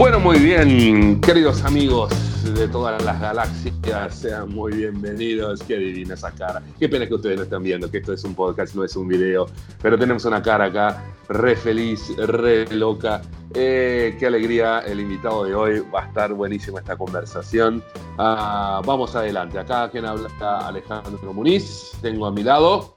Bueno, muy bien, queridos amigos de todas las galaxias, sean muy bienvenidos. Qué divina esa cara. Qué pena que ustedes no están viendo, que esto es un podcast, no es un video, pero tenemos una cara acá re feliz, re loca. Eh, qué alegría el invitado de hoy, va a estar buenísima esta conversación. Ah, vamos adelante, acá quien habla Alejandro Muniz, tengo a mi lado.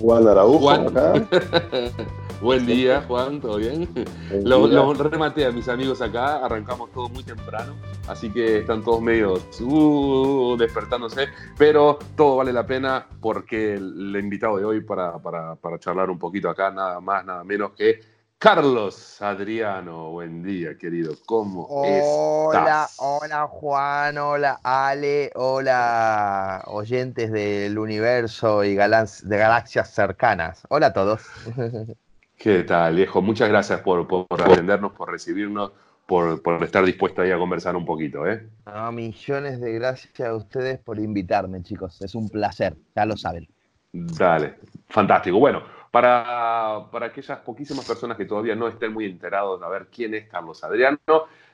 Juan Araujo acá. Buen día, Juan, ¿todo bien? Los rematé a mis amigos acá, arrancamos todo muy temprano, así que están todos medios uh, despertándose, pero todo vale la pena porque el invitado de hoy para, para, para charlar un poquito acá, nada más, nada menos que Carlos Adriano, buen día, querido. ¿Cómo hola, estás? Hola, Juan. Hola, Ale. Hola, oyentes del universo y de galaxias cercanas. Hola a todos. ¿Qué tal, viejo? Muchas gracias por, por atendernos, por recibirnos, por, estar dispuesto ahí a conversar un poquito, ¿eh? millones de gracias a ustedes por invitarme, chicos. Es un placer, ya lo saben. Dale, fantástico. Bueno, para, para aquellas poquísimas personas que todavía no estén muy enterados de ver quién es Carlos Adriano,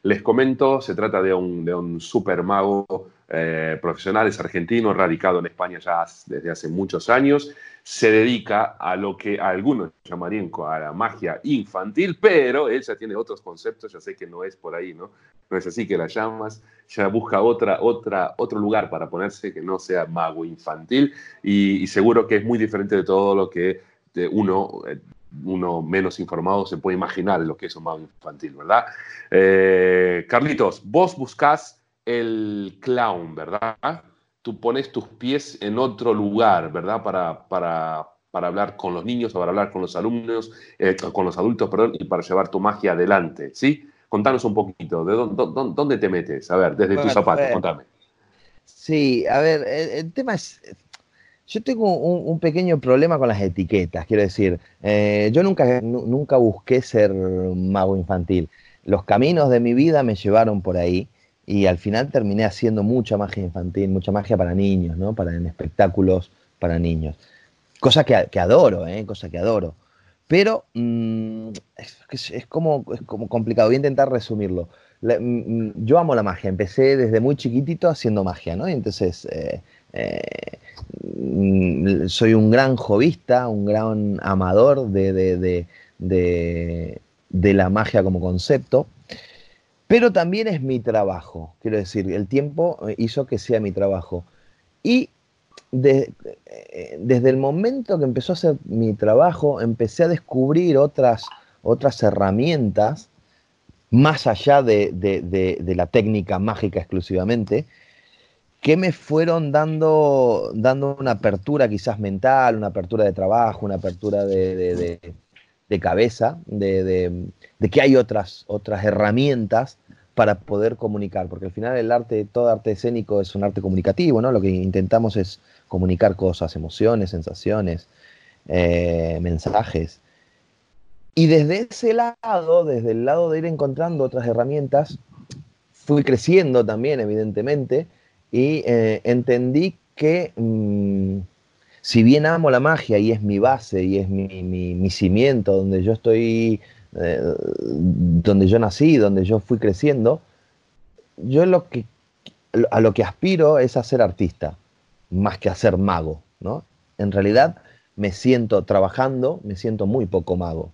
les comento, se trata de un, de un super mago eh, profesional, es argentino, radicado en España ya desde hace muchos años se dedica a lo que algunos llamarían a la magia infantil, pero él ya tiene otros conceptos, ya sé que no es por ahí, ¿no? No es así que la llamas, ya busca otra, otra, otro lugar para ponerse que no sea mago infantil y, seguro que es muy diferente de todo lo que uno, eh, uno menos informado se puede imaginar lo que es un mago infantil, ¿verdad? Eh, Carlitos, vos buscás el clown, ¿verdad? Tú pones tus pies en otro lugar, ¿verdad? Para, para, para hablar con los niños o para hablar con los alumnos, eh, con los adultos, perdón, y para llevar tu magia adelante, ¿sí? Contanos un poquito, ¿de dónde, dónde te metes? A ver, desde tus zapatos, contame. Sí, a ver, el, tema es, yo tengo un, pequeño problema con las etiquetas, quiero decir, eh, yo nunca, nunca busqué ser mago infantil. Los caminos de mi vida me llevaron por ahí y al final terminé haciendo mucha magia infantil, mucha magia para niños, ¿no? Para en espectáculos para niños. Cosa que, adoro, ¿eh? Cosa que adoro. Pero mm, es, como, es como complicado. Voy a intentar resumirlo. Mm, yo amo la magia. Empecé desde muy chiquitito haciendo magia, ¿no? Entonces eh, eh, mm, soy un gran jovista, un gran amador de, de, de la magia como concepto. Pero también es mi trabajo, quiero decir, el tiempo eh, hizo que sea mi trabajo. Y eh, desde el momento que empezó a ser mi trabajo, empecé a descubrir otras, otras herramientas, más allá de, la técnica mágica exclusivamente, que me fueron dando, dando una apertura quizás mental, una apertura de trabajo, una apertura de, de cabeza, de, que hay otras, otras herramientas para poder comunicar, porque al final el arte, todo arte escénico es un arte comunicativo, ¿no? Lo que intentamos es comunicar cosas, emociones, sensaciones, eh, mensajes. Y desde ese lado, desde el lado de ir encontrando otras herramientas, fui creciendo también, evidentemente, y eh, entendí que mm, si bien amo la magia y es mi base y es mi, cimiento, donde yo estoy, eh, donde yo nací, donde yo fui creciendo, yo a lo que aspiro es a ser artista, más que a ser mago, ¿no? En realidad me siento trabajando, me siento muy poco mago.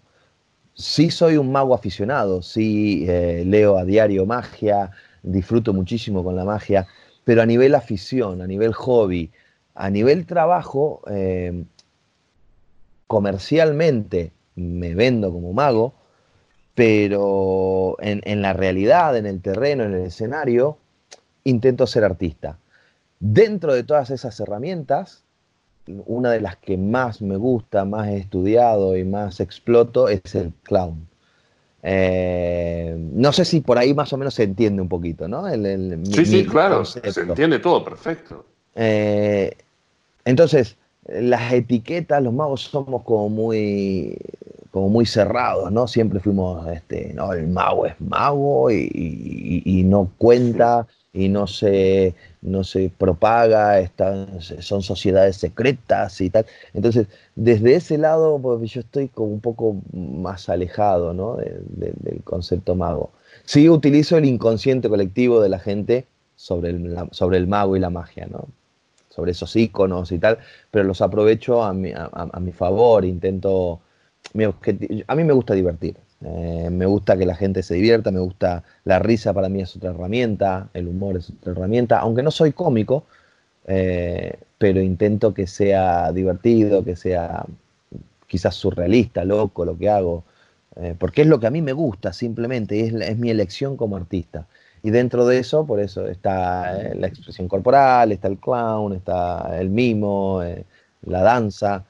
Sí soy un mago aficionado, sí eh, leo a diario magia, disfruto muchísimo con la magia, pero a nivel afición, a nivel hobby, a nivel trabajo, eh, comercialmente me vendo como mago, pero en, la realidad, en el terreno, en el escenario, intento ser artista. Dentro de todas esas herramientas, una de las que más me gusta, más he estudiado y más exploto es el clown. Eh, no sé si por ahí más o menos se entiende un poquito, ¿no? sí, sí, claro, se entiende todo, perfecto. Eh, entonces, las etiquetas, los magos somos como muy, como muy cerrados, ¿no? Siempre fuimos, este, no, el mago es mago y, no cuenta y no se, no se propaga, son sociedades secretas y tal. Entonces, desde ese lado, pues, yo estoy como un poco más alejado ¿no? del concepto mago. Sí utilizo el inconsciente colectivo de la gente sobre el, sobre el mago y la magia, ¿no? Sobre esos iconos y tal, pero los aprovecho a mi, a, mi favor, intento... a mí me gusta divertir, eh, me gusta que la gente se divierta, me gusta la risa para mí es otra herramienta, el humor es otra herramienta, aunque no soy cómico, eh, pero intento que sea divertido, que sea quizás surrealista, loco lo que hago, eh, porque es lo que a mí me gusta simplemente, es, es mi elección como artista. Y dentro de eso, por eso está eh, la expresión corporal, está el clown, está el mimo, eh, la danza.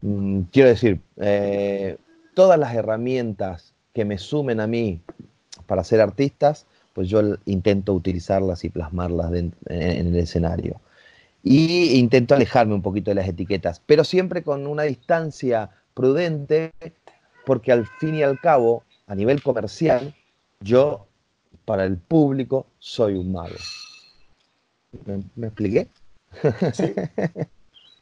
Mm, quiero decir, eh, todas las herramientas que me sumen a mí para ser artistas, pues yo intento utilizarlas y plasmarlas en, el escenario. Y intento alejarme un poquito de las etiquetas, pero siempre con una distancia prudente, porque al fin y al cabo, a nivel comercial, yo para el público soy un mago. ¿Me, expliqué? Sí.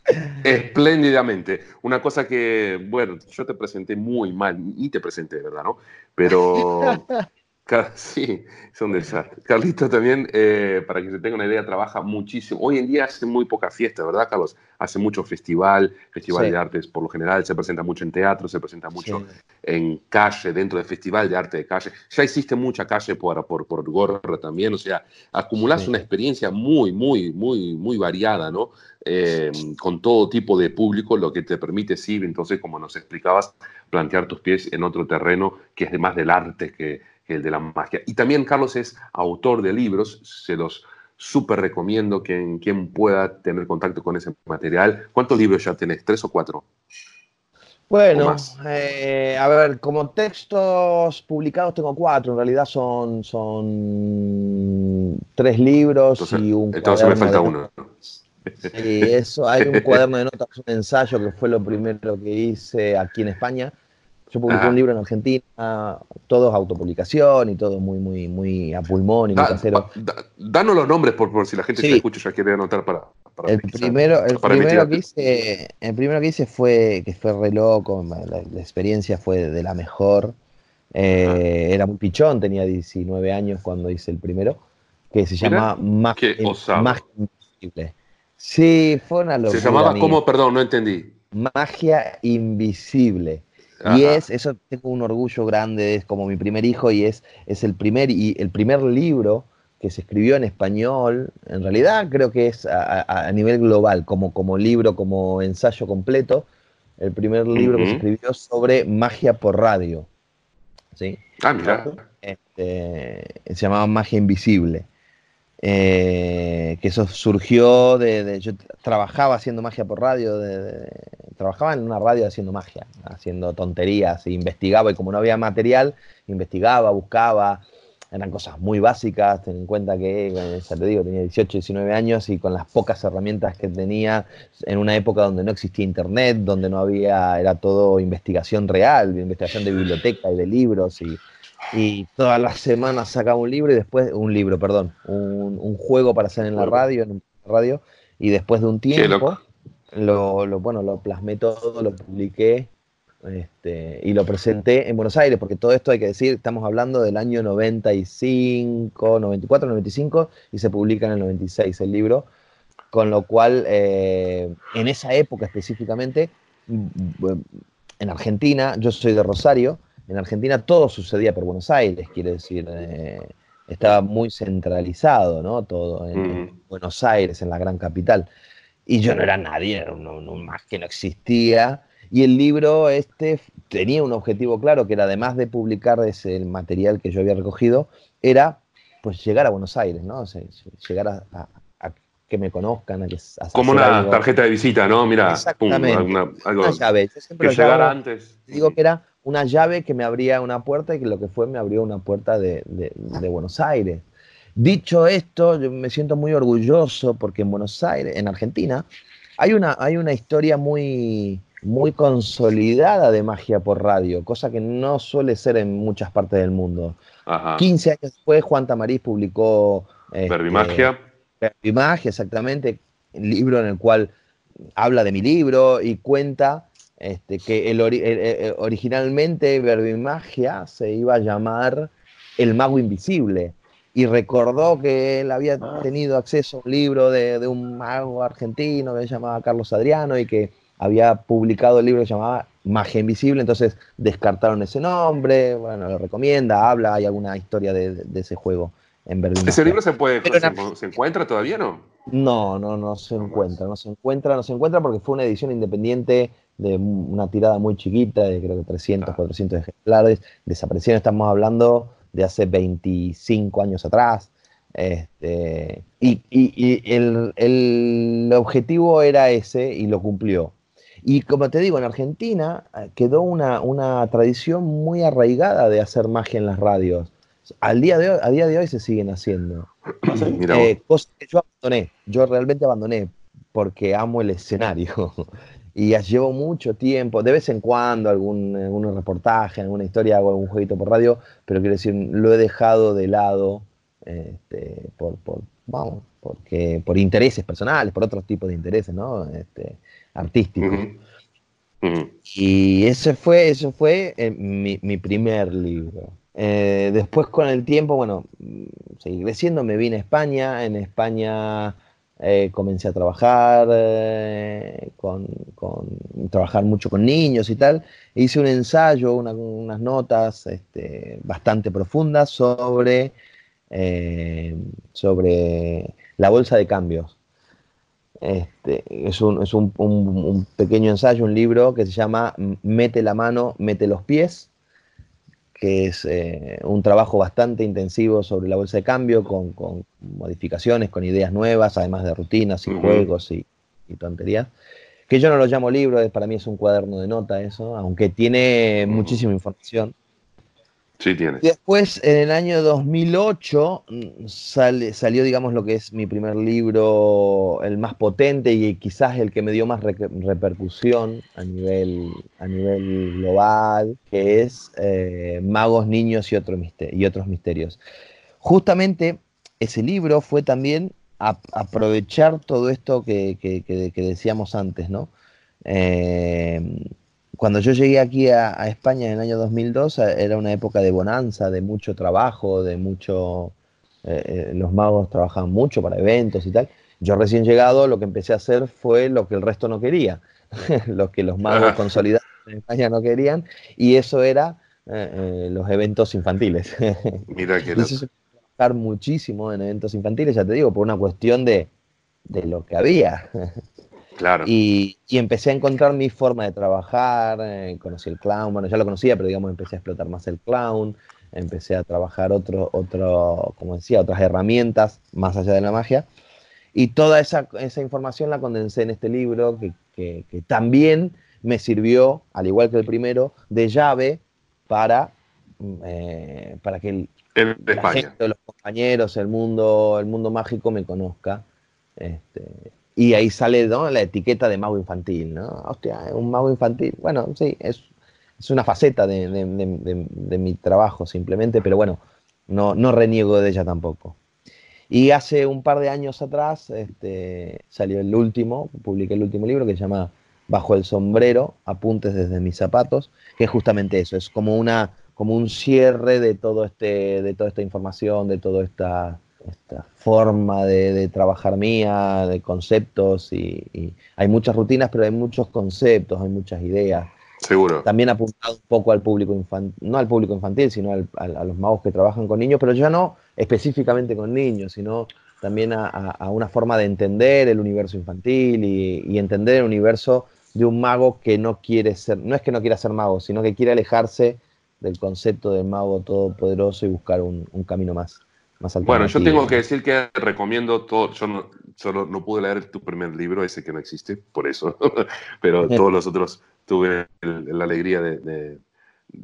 Espléndidamente. Una cosa que, bueno, yo te presenté muy mal, y te presenté, ¿verdad? ¿no? Pero Sí, es un desastre. Carlito también, eh, para que se tenga una idea, trabaja muchísimo. Hoy en día hace muy poca fiesta, ¿verdad, Carlos? Hace mucho festival, festival de artes por lo general, se presenta mucho en teatro, se presenta mucho en calle, dentro del festival de arte de calle. Ya existe mucha calle por, por, por Gorra también, o sea, acumulas una experiencia muy, muy, muy, muy variada, ¿no? Eh, con todo tipo de público, lo que te permite, sí, entonces, como nos explicabas, plantear tus pies en otro terreno que es más del arte que el de la magia. Y también Carlos es autor de libros, se los súper recomiendo que quien pueda tener contacto con ese material. ¿Cuántos libros ya tenés? ¿Tres o cuatro? Bueno, eh, a ver, como textos publicados tengo cuatro, en realidad son, son tres libros y un entonces me falta uno. Sí, eso, hay un cuaderno de notas, un ensayo que fue lo primero que hice aquí en España, yo publiqué un libro en Argentina, todo es autopublicación y todo muy, muy, muy a pulmón y muy casero. danos los nombres por, si la gente se escucha ya quiere anotar para. el, primero, el, primero que hice, el primero que hice fue, que fue re loco, la, experiencia fue de la mejor. Eh, era muy pichón, tenía 19 años cuando hice el primero, que se llama Magia Invisible. Sí, fue una locura. ¿Se llamaba cómo? Perdón, no entendí. Magia Invisible. Y es, eso tengo un orgullo grande, es como mi primer hijo y es, es el, primer, y el primer libro que se escribió en español, en realidad creo que es a, nivel global, como, como libro, como ensayo completo, el primer libro que se escribió sobre magia por radio. ¿sí? Ah, mira. Este, se llamaba Magia Invisible. Eh, que eso surgió de, Yo trabajaba haciendo magia por radio, trabajaba en una radio haciendo magia, haciendo tonterías, e investigaba, y como no había material, investigaba, buscaba, eran cosas muy básicas, ten en cuenta que, ya te digo, tenía 18, 19 años y con las pocas herramientas que tenía, en una época donde no existía internet, donde no había, era todo investigación real, investigación de biblioteca y de libros y y todas las semanas sacaba un libro y después, un libro, perdón, un, juego para hacer en la radio, en radio, y después de un tiempo, lo, bueno, lo plasmé todo, lo publiqué este, y lo presenté en Buenos Aires, porque todo esto hay que decir, estamos hablando del año 95, 94, 95, y se publica en el 96 el libro, con lo cual, eh, en esa época específicamente, en Argentina, yo soy de Rosario, en Argentina todo sucedía por Buenos Aires, quiere decir, eh, estaba muy centralizado, ¿no? Todo en, Buenos Aires, en la gran capital. Y yo no era nadie, era un, más que no existía. Y el libro este tenía un objetivo claro, que era además de publicar ese material que yo había recogido, era pues llegar a Buenos Aires, ¿no? llegar a, que me conozcan. A que, Como una tarjeta de visita, ¿no? Mira, Exactamente. una, llave. que llegara antes. Digo que era una llave que me abría una puerta y que lo que fue me abrió una puerta de, Buenos Aires. Dicho esto, yo me siento muy orgulloso porque en Buenos Aires, en Argentina, hay una, hay una historia muy, muy consolidada de magia por radio, cosa que no suele ser en muchas partes del mundo. 15 años después, Juan Tamariz publicó Verbimagia. Este, Verbimagia, exactamente. Libro en el cual habla de mi libro y cuenta este, que el, originalmente Verbimagia se iba a llamar El Mago Invisible y recordó que él había ah. tenido acceso a un libro de, un mago argentino que se llamaba Carlos Adriano y que había publicado el libro que se llamaba Magia Invisible, entonces descartaron ese nombre, bueno, lo recomienda, habla, hay alguna historia de, ese juego en Berlín. ¿Ese libro se puede, se, encuentra todavía no? No, no, no se encuentra, no se encuentra, no se encuentra porque fue una edición independiente de una tirada muy chiquita, de creo que 300, 400 ejemplares, desaparecieron, estamos hablando de hace 25 años atrás. Este, y, el, objetivo era ese y lo cumplió. Y como te digo, en Argentina eh, quedó una, una tradición muy arraigada de hacer magia en las radios. Al día de hoy, a día de hoy se siguen haciendo. Eh, cosas que yo abandoné, yo realmente abandoné porque amo el escenario. Y llevo mucho tiempo, de vez en cuando algún, algún reportaje, alguna historia o algún jueguito por radio, pero quiero decir, lo he dejado de lado este, por, por, vamos, porque, por intereses personales, por otros tipos de intereses, ¿no? Este, artísticos. Y ese fue, ese fue eh, mi, mi, primer libro. Eh, después con el tiempo, bueno, seguí creciendo, me vine a España, en España eh, comencé a trabajar, eh, con, trabajar mucho con niños y tal. hice un ensayo, unas notas este, bastante profundas sobre, eh, sobre la bolsa de cambios. Este, es, un, es un, pequeño ensayo, un libro que se llama Mete la mano, mete los pies, que es eh, un trabajo bastante intensivo sobre la bolsa de cambio, con, modificaciones, con ideas nuevas, además de rutinas y juegos y, tonterías. Que yo no lo llamo libro, para mí es un cuaderno de nota eso, aunque tiene muchísima información. Después, en el año 2008, mm, sale, salió, digamos, lo que es mi primer libro, el más potente y quizás el que me dio más repercusión a nivel, a nivel global, que es eh, Magos, Niños y, otros misterios. Justamente ese libro fue también aprovechar todo esto que, decíamos antes, ¿no? Eh, cuando yo llegué aquí a, España en el año 2002 eh, era una época de bonanza, de mucho trabajo, de mucho... Eh, eh, los magos trabajaban mucho para eventos y tal. Yo recién llegado lo que empecé a hacer fue lo que el resto no quería, lo que los magos consolidados en España no querían, y eso era los eventos infantiles. Mira que trabajar muchísimo en eventos infantiles, ya te digo, por una cuestión de, de lo que había. Y, empecé a encontrar mi forma de trabajar, eh, conocí el clown, bueno, ya lo conocía, pero digamos, empecé a explotar más el clown, empecé a trabajar otro, otro, como decía, otras herramientas más allá de la magia. Y toda esa, esa información la condensé en este libro que, que, también me sirvió, al igual que el primero, de llave para, eh, para que el, Gente, los compañeros, el mundo, el mundo mágico me conozca. Este, y ahí sale la etiqueta de mago infantil, ¿no? Hostia, un mago infantil. Bueno, sí, es, es una faceta de, de, mi trabajo simplemente, pero bueno, no, no reniego de ella tampoco. Y hace un par de años atrás este, salió el último, publiqué el último libro que se llama Bajo el sombrero, apuntes desde mis zapatos, que es justamente eso, es como una como un cierre de todo este de toda esta información, de toda esta esta forma de, trabajar mía, de conceptos, y, hay muchas rutinas, pero hay muchos conceptos, hay muchas ideas. Seguro. También apuntado un poco al público infantil, no al público infantil, sino a los magos que trabajan con niños, pero ya no específicamente con niños, sino también a, una forma de entender el universo infantil y, entender el universo de un mago que no quiere ser, no es que no quiera ser mago, sino que quiere alejarse del concepto del mago todopoderoso y buscar un camino más. Bueno, yo tengo que decir que recomiendo todo, yo no, solo no pude leer tu primer libro, ese que no existe, por eso, pero todos los otros tuve la alegría de,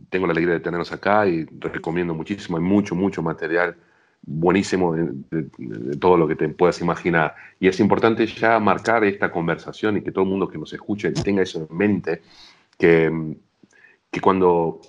tengo la alegría de tenerlos acá y recomiendo muchísimo, hay mucho, mucho material buenísimo de, todo lo que te puedas imaginar. Y es importante ya marcar esta conversación y que todo el mundo que nos escuche tenga eso en mente, que, que cuando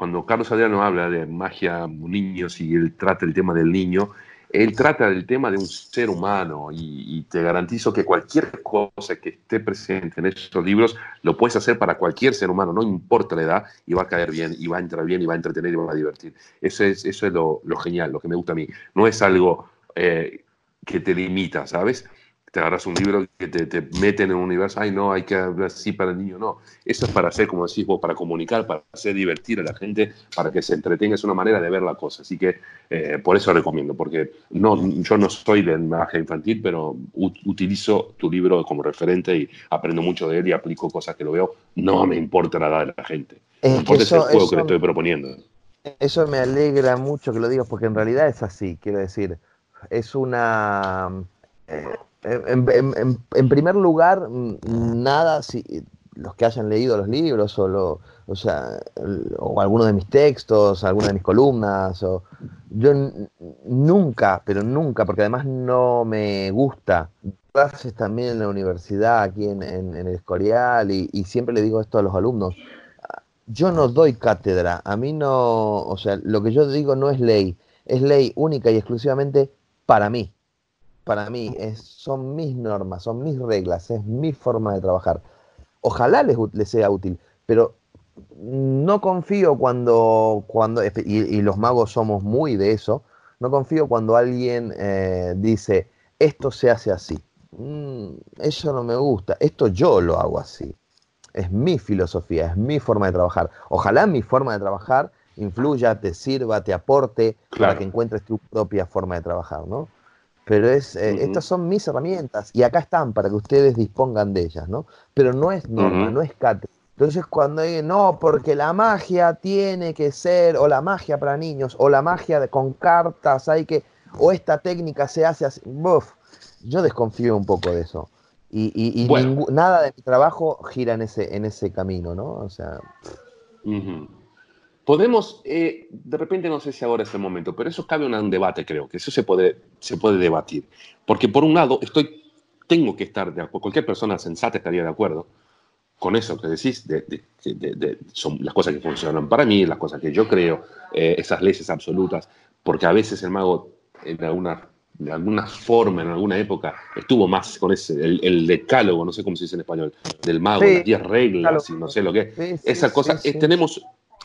cuando Carlos Adriano habla de magia niños y él trata el tema del niño, él trata del tema de un ser humano y, te garantizo que cualquier cosa que esté presente en esos libros lo puedes hacer para cualquier ser humano, no importa la edad, y va a caer bien, y va a entrar bien, y va a entretener, y va a divertir. Eso es, eso es lo, genial, lo que me gusta a mí. No es algo eh, que te limita, ¿sabes? Te agarras un libro que te, te mete en un universo, ay no, hay que hablar así para el niño, no. Eso es para hacer, como decís vos, para comunicar, para hacer divertir a la gente, para que se entretenga, es una manera de ver la cosa. Así que eh, por eso recomiendo, porque no, yo no soy de magia infantil, pero utilizo tu libro como referente y aprendo mucho de él y aplico cosas que lo veo. No me importa la edad de la gente. Me importa el juego que le estoy proponiendo. Eso me alegra mucho que lo digas, porque en realidad es así, quiero decir, es una... Eh, en, primer lugar, nada, si los que hayan leído los libros o, o, sea, o algunos de mis textos, algunas de mis columnas, o, yo nunca, pero nunca, porque además no me gusta, clases también en la universidad, aquí en, el Escorial, y, y, siempre le digo esto a los alumnos, yo no doy cátedra, a mí no, o sea, lo que yo digo no es ley, es ley única y exclusivamente para mí para mí, es, son mis normas, son mis reglas, es mi forma de trabajar. Ojalá les, sea útil, pero no confío cuando, cuando y, los magos somos muy de eso, no confío cuando alguien eh, dice, esto se hace así. Mm, eso no me gusta, esto yo lo hago así. Es mi filosofía, es mi forma de trabajar. Ojalá mi forma de trabajar influya, te sirva, te aporte para que encuentres tu propia forma de trabajar, ¿no? Pero es, eh, estas son mis herramientas y acá están para que ustedes dispongan de ellas, ¿no? Pero no es norma, no es cátedra. Entonces cuando hay, no, porque la magia tiene que ser, o la magia para niños, o la magia de, con cartas, hay que, o esta técnica se hace así, yo desconfío un poco de eso. Y, y, nada de mi trabajo gira en ese, en ese camino, ¿no? O sea... Podemos, eh, de repente no sé si ahora es el momento, pero eso cabe un debate, creo, que eso se puede, se puede debatir. Porque por un lado, estoy, tengo que estar de acuerdo, cualquier persona sensata estaría de acuerdo con eso que decís, de, son las cosas que funcionan para mí, las cosas que yo creo, eh, esas leyes absolutas, porque a veces el mago en alguna, de alguna forma, en alguna época, estuvo más con ese, el, decálogo, no sé cómo se dice en español, del mago, las 10 reglas y no sé lo que es. Esa cosa, tenemos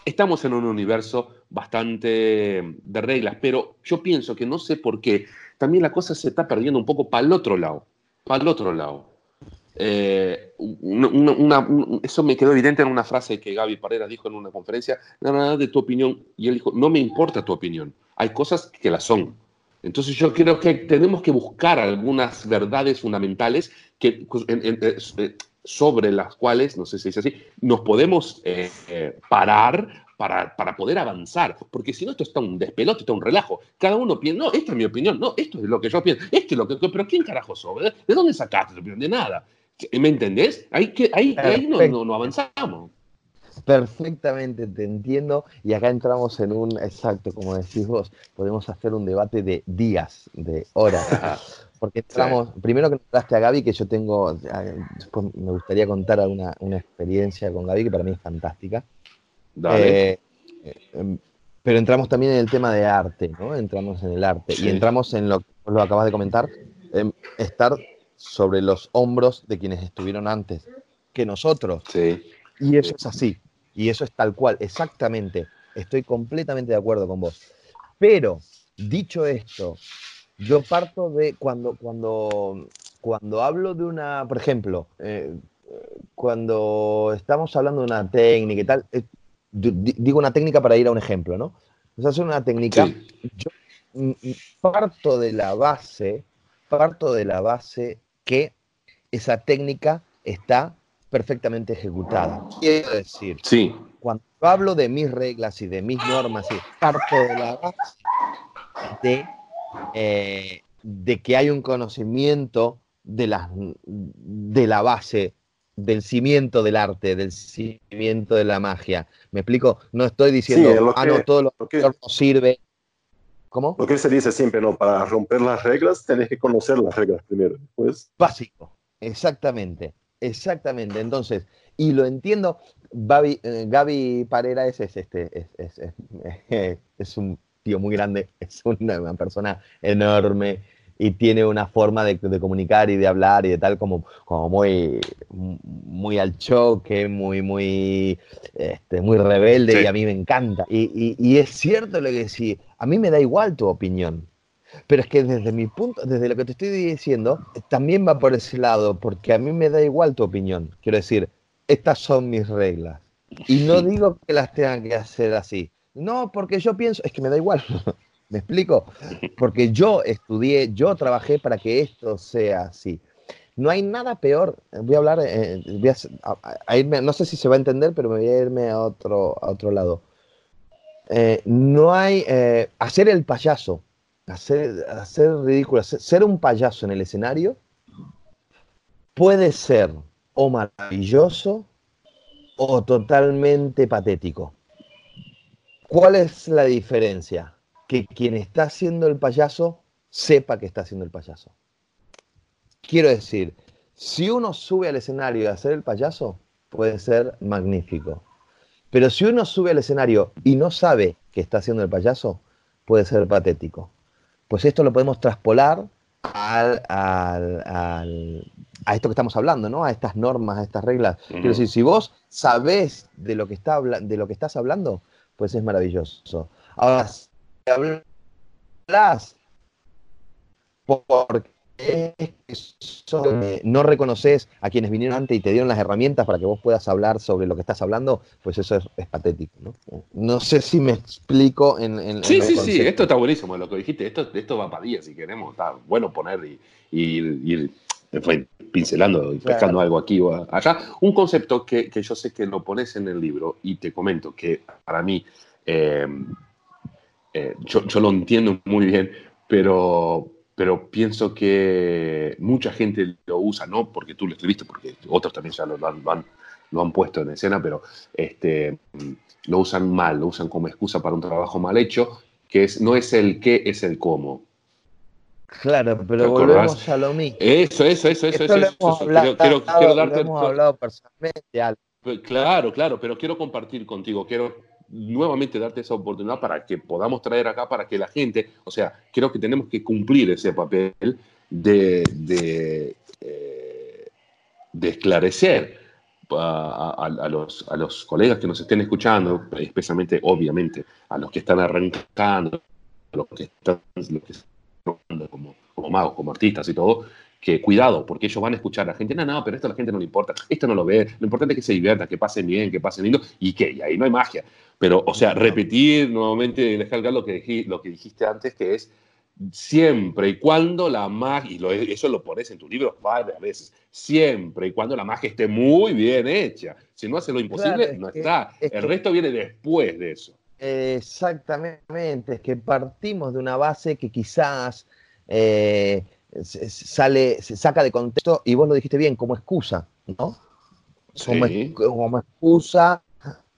estamos en un universo bastante de reglas, pero yo pienso que no sé por qué, también la cosa se está perdiendo un poco para el otro lado, para el otro lado. Eh, eso me quedó evidente en una frase que Gaby Parera dijo en una conferencia, nada, nada de tu opinión, y él dijo, no me importa tu opinión, hay cosas que las son. Entonces yo creo que tenemos que buscar algunas verdades fundamentales que, pues, eh, sobre las cuales, no sé si es así, nos podemos eh, eh, parar para, para, poder avanzar, porque si no esto está un despelote, está un relajo. Cada uno piensa, no, esta es mi opinión, no, esto es lo que yo pienso, esto es lo que... Pero ¿quién carajo sobre? ¿De dónde sacaste tu opinión? De nada. ¿Me entendés? Ahí, que, ahí, ahí no, no, avanzamos. Perfectamente, te entiendo. Y acá entramos en un, exacto, como decís vos, podemos hacer un debate de días, de horas. Porque entramos, primero que entraste a Gaby, que yo tengo, después me gustaría contar una, una experiencia con Gaby que para mí es fantástica. Dale. Eh, em, pero entramos también en el tema de arte, ¿no? Entramos en el arte y entramos en lo que lo acabas de comentar, estar sobre los hombros de quienes estuvieron antes que nosotros. Sí. Y eso es así, y eso es tal cual, exactamente. Estoy completamente de acuerdo con vos. Pero, dicho esto, yo parto de cuando, cuando, cuando hablo de una, por ejemplo, eh, cuando estamos hablando de una técnica y tal, eh, digo una técnica para ir a un ejemplo, ¿no? Sea, es una técnica, yo parto de la base, parto de la base que esa técnica está perfectamente ejecutada. Quiero decir, sí. cuando hablo de mis reglas y de mis normas, parto de la base de eh, de que hay un conocimiento de la, de la base, del cimiento del arte, del cimiento de la magia. ¿Me explico? No estoy diciendo, ah, no, todo lo, que no sirve. ¿Cómo? Lo que se dice siempre, ¿no? Para romper las reglas tenés que conocer las reglas primero. Después... Básico, exactamente, exactamente. Entonces, y lo entiendo, Gaby, eh, Parera es, este, es, es, es, un tío muy grande, es una, persona enorme y tiene una forma de, comunicar y de hablar y de tal como, como muy, muy al choque, muy, muy, este, muy rebelde y a mí me encanta. Y, y, es cierto lo que sí, a mí me da igual tu opinión, pero es que desde mi punto, desde lo que te estoy diciendo, también va por ese lado, porque a mí me da igual tu opinión. Quiero decir, estas son mis reglas. Y no digo que las tengan que hacer así. No, porque yo pienso, es que me da igual. ¿Me explico? Porque yo estudié, yo trabajé para que esto sea así. No hay nada peor. Voy a hablar, eh, a, irme, no sé si se va a entender, pero me voy a irme a otro, a otro lado. Eh, no hay eh, hacer el payaso hacer, hacer ridículo, ser un payaso en el escenario puede ser o maravilloso o totalmente patético. ¿Cuál es la diferencia? Que quien está haciendo el payaso sepa que está haciendo el payaso. Quiero decir, si uno sube al escenario a hacer el payaso, puede ser magnífico. Pero si uno sube al escenario y no sabe que está haciendo el payaso, puede ser patético pues esto lo podemos traspolar al, a esto que estamos hablando, ¿no? A estas normas, a estas reglas. Quiero decir, si vos sabés de lo que, está, de lo que estás hablando, pues es maravilloso. Ahora, si hablas porque no reconoces a quienes vinieron antes y te dieron las herramientas para que vos puedas hablar sobre lo que estás hablando, pues eso es, patético. ¿no? no sé si me explico en... sí, sí, sí, esto está buenísimo lo que dijiste, esto, esto va para días si queremos, está bueno poner y, ir pincelando y pescando algo aquí o allá. Un concepto que, que, yo sé que lo pones en el libro y te comento que para mí, eh, eh, yo, yo lo entiendo muy bien, pero pero pienso que mucha gente lo usa, no porque tú lo escribiste, porque otros también ya lo, han, lo han, puesto en escena, pero este, lo usan mal, lo usan como excusa para un trabajo mal hecho, que es, no es el qué, es el cómo. Claro, pero volvemos a lo mismo. Eso, eso, eso, eso. eso, hemos hablado, quiero, quiero, darte. hemos hablado personalmente. Claro, claro, pero quiero compartir contigo, quiero nuevamente darte esa oportunidad para que podamos traer acá, para que la gente, o sea, creo que tenemos que cumplir ese papel de, de, eh, esclarecer a, los, a los colegas que nos estén escuchando, especialmente, obviamente, a los que están arrancando, a los que están, como, como magos, como artistas y todo, que cuidado, porque ellos van a escuchar a la gente, no, no, pero esto a la gente no le importa, esto no lo ve, lo importante es que se diviertan, que pasen bien, que pasen lindo, y que y ahí no hay magia. Pero, o sea, repetir nuevamente, descargar lo que, lo que dijiste antes, que es siempre y cuando la magia, y eso lo pones en tu libro varias veces, siempre y cuando la magia esté muy bien hecha. Si no hace lo imposible, no está. El resto viene después de eso. Exactamente, es que partimos de una base que quizás eh, sale, se saca de contexto, y vos lo dijiste bien, como excusa, ¿no? Como, como, excusa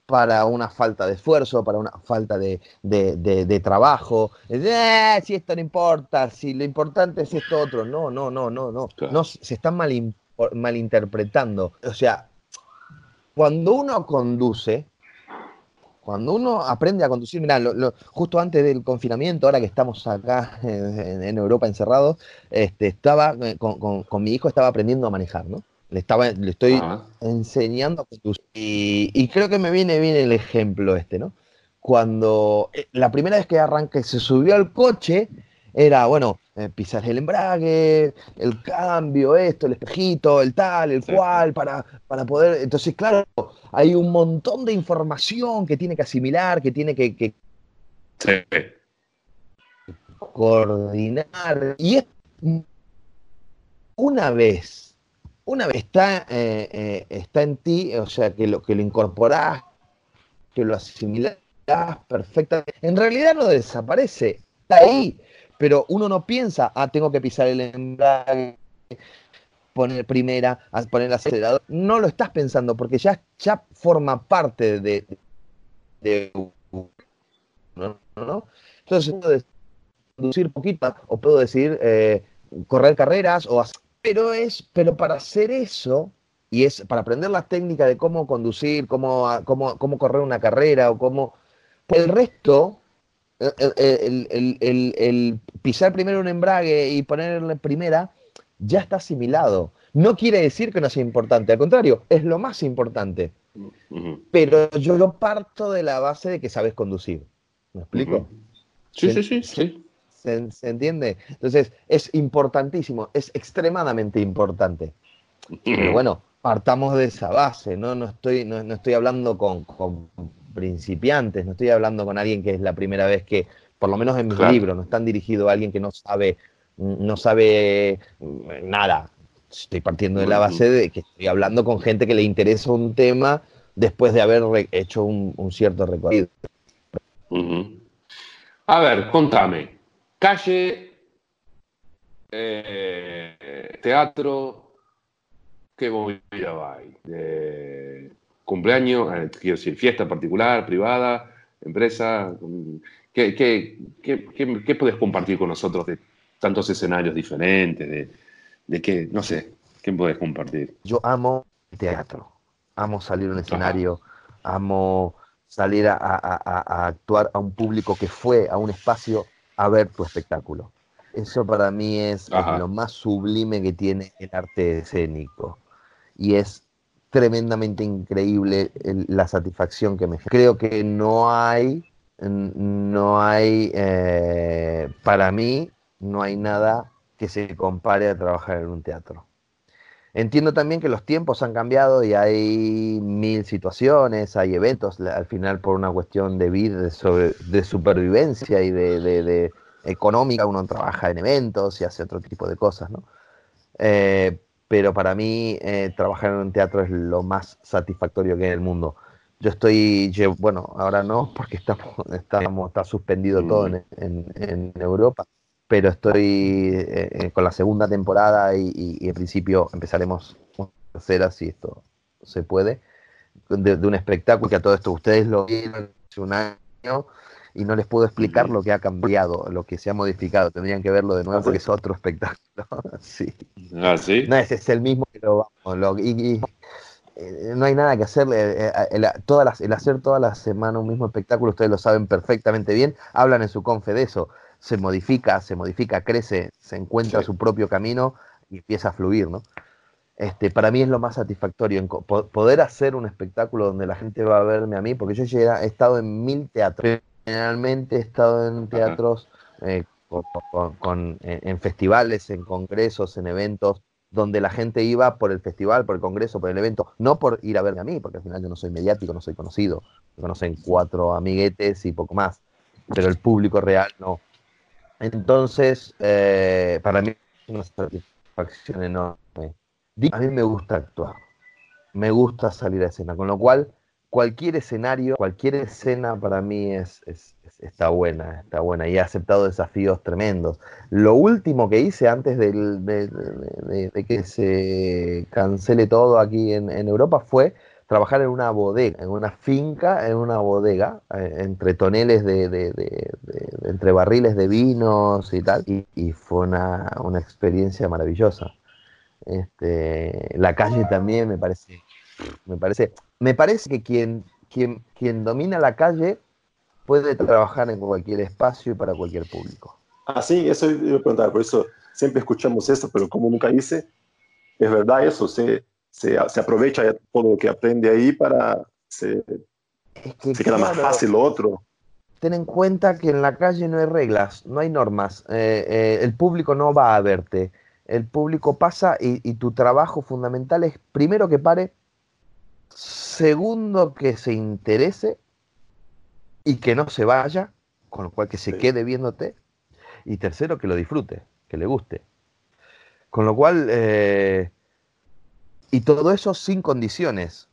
para una falta de esfuerzo, para una falta de, de, trabajo. Eh, si esto no importa, si lo importante es esto otro. No, no, no, no, no. no se están mal, malinterpretando. O sea, cuando uno conduce, cuando uno aprende a conducir, mira, justo antes del confinamiento, ahora que estamos acá en, Europa encerrados, este, estaba eh, con, mi hijo, estaba aprendiendo a manejar, ¿no? Le, estaba, le estoy enseñando a conducir. Y, creo que me viene bien el ejemplo este, ¿no? Cuando eh, la primera vez que arranqué, se subió al coche, era, bueno, eh, pisar el embrague, el cambio, esto, el espejito, el tal, el cual, para, para poder... Entonces, claro, hay un montón de información que tiene que asimilar, que tiene que, coordinar. Y una vez, una vez está, eh, eh, está en ti, o sea, que lo, que lo incorporás, que lo asimilás perfectamente, en realidad no desaparece, está ahí pero uno no piensa, ah, tengo que pisar el embrague, poner primera, poner el acelerador. No lo estás pensando porque ya, ya forma parte de, de. Entonces, puedo conducir poquito o puedo decir eh, correr carreras o pero es pero para hacer eso y es para aprender las técnicas de cómo conducir, cómo, cómo, cómo correr una carrera o cómo el resto el, pisar primero un embrague y ponerle primera ya está asimilado. No quiere decir que no sea importante, al contrario, es lo más importante. Pero yo lo parto de la base de que sabes conducir. ¿Me explico? Sí, sí, sí, sí. ¿Se, entiende? Entonces, es importantísimo, es extremadamente importante. Pero bueno, partamos de esa base, ¿no? No estoy, no, estoy hablando con, principiantes, no estoy hablando con alguien que es la primera vez que, por lo menos en mis libros, no están dirigidos a alguien que no sabe, no sabe mm, nada. Estoy partiendo de la base de que estoy hablando con gente que le interesa un tema después de haber hecho un, cierto recorrido. A ver, contame. Calle, eh, teatro, ¿qué movida hay? ¿Cumpleaños? Eh, quiero decir, fiesta particular, privada, empresa. ¿Qué, qué, qué, puedes compartir con nosotros de tantos escenarios diferentes? De, de qué, no sé, ¿qué puedes compartir? Yo amo el teatro, amo salir a un escenario, amo salir a, actuar a un público que fue a un espacio a ver tu espectáculo. Eso para mí es, lo más sublime que tiene el arte escénico. Y es tremendamente increíble la satisfacción que me Creo que no hay, no hay, eh, para mí, no hay nada que se compare a trabajar en un teatro. Entiendo también que los tiempos han cambiado y hay mil situaciones, hay eventos, al final por una cuestión de vida, de, supervivencia y de, económica, uno trabaja en eventos y hace otro tipo de cosas, ¿no? Eh, pero para mí eh, trabajar en un teatro es lo más satisfactorio que hay en el mundo. Yo estoy, bueno, ahora no, porque estamos, estamos está suspendido todo mm. en, en Europa, pero estoy eh, eh, con la segunda temporada y, en principio empezaremos una tercera si esto se puede, de, un espectáculo que a todo esto ustedes lo vieron hace un año y no les puedo explicar lo que ha cambiado, lo que se ha modificado. Tendrían que verlo de nuevo porque es otro espectáculo. sí. ¿Ah, sí? No, ese es el mismo que lo vamos. y, eh, no hay nada que hacer. el, todas las, el hacer toda la semana un mismo espectáculo, ustedes lo saben perfectamente bien. Hablan en su confe de eso se modifica, se modifica, crece, se encuentra su propio camino y empieza a fluir, ¿no? Este, para mí es lo más satisfactorio, poder hacer un espectáculo donde la gente va a verme a mí, porque yo he estado en mil teatros, generalmente he estado en teatros, eh, con, en, festivales, en congresos, en eventos, donde la gente iba por el festival, por el congreso, por el evento, no por ir a verme a mí, porque al final yo no soy mediático, no soy conocido, me conocen cuatro amiguetes y poco más, pero el público real no. Entonces, eh, para mí es una satisfacción enorme. A mí me gusta actuar, me gusta salir a escena, con lo cual cualquier escenario, cualquier escena para mí es, está buena, está buena y he aceptado desafíos tremendos. Lo último que hice antes de, que se cancele todo aquí en Europa fue trabajar en una bodega, en una finca, en una bodega, eh, entre toneles de, entre barriles de vinos y tal, y, fue una, experiencia maravillosa. Este, la calle también me parece, me parece, me parece que quien, quien, quien domina la calle puede trabajar en cualquier espacio y para cualquier público. Ah, sí, eso iba a preguntar, por eso siempre escuchamos eso, pero como nunca hice, es verdad eso, se, se, aprovecha todo lo que aprende ahí para se, se queda más fácil lo otro. Ten en cuenta que en la calle no hay reglas, no hay normas. Eh, eh, el público no va a verte. El público pasa y, tu trabajo fundamental es, primero, que pare, segundo, que se interese y que no se vaya, con lo cual que se quede viéndote, y tercero, que lo disfrute, que le guste. Con lo cual, eh, y todo eso sin condiciones.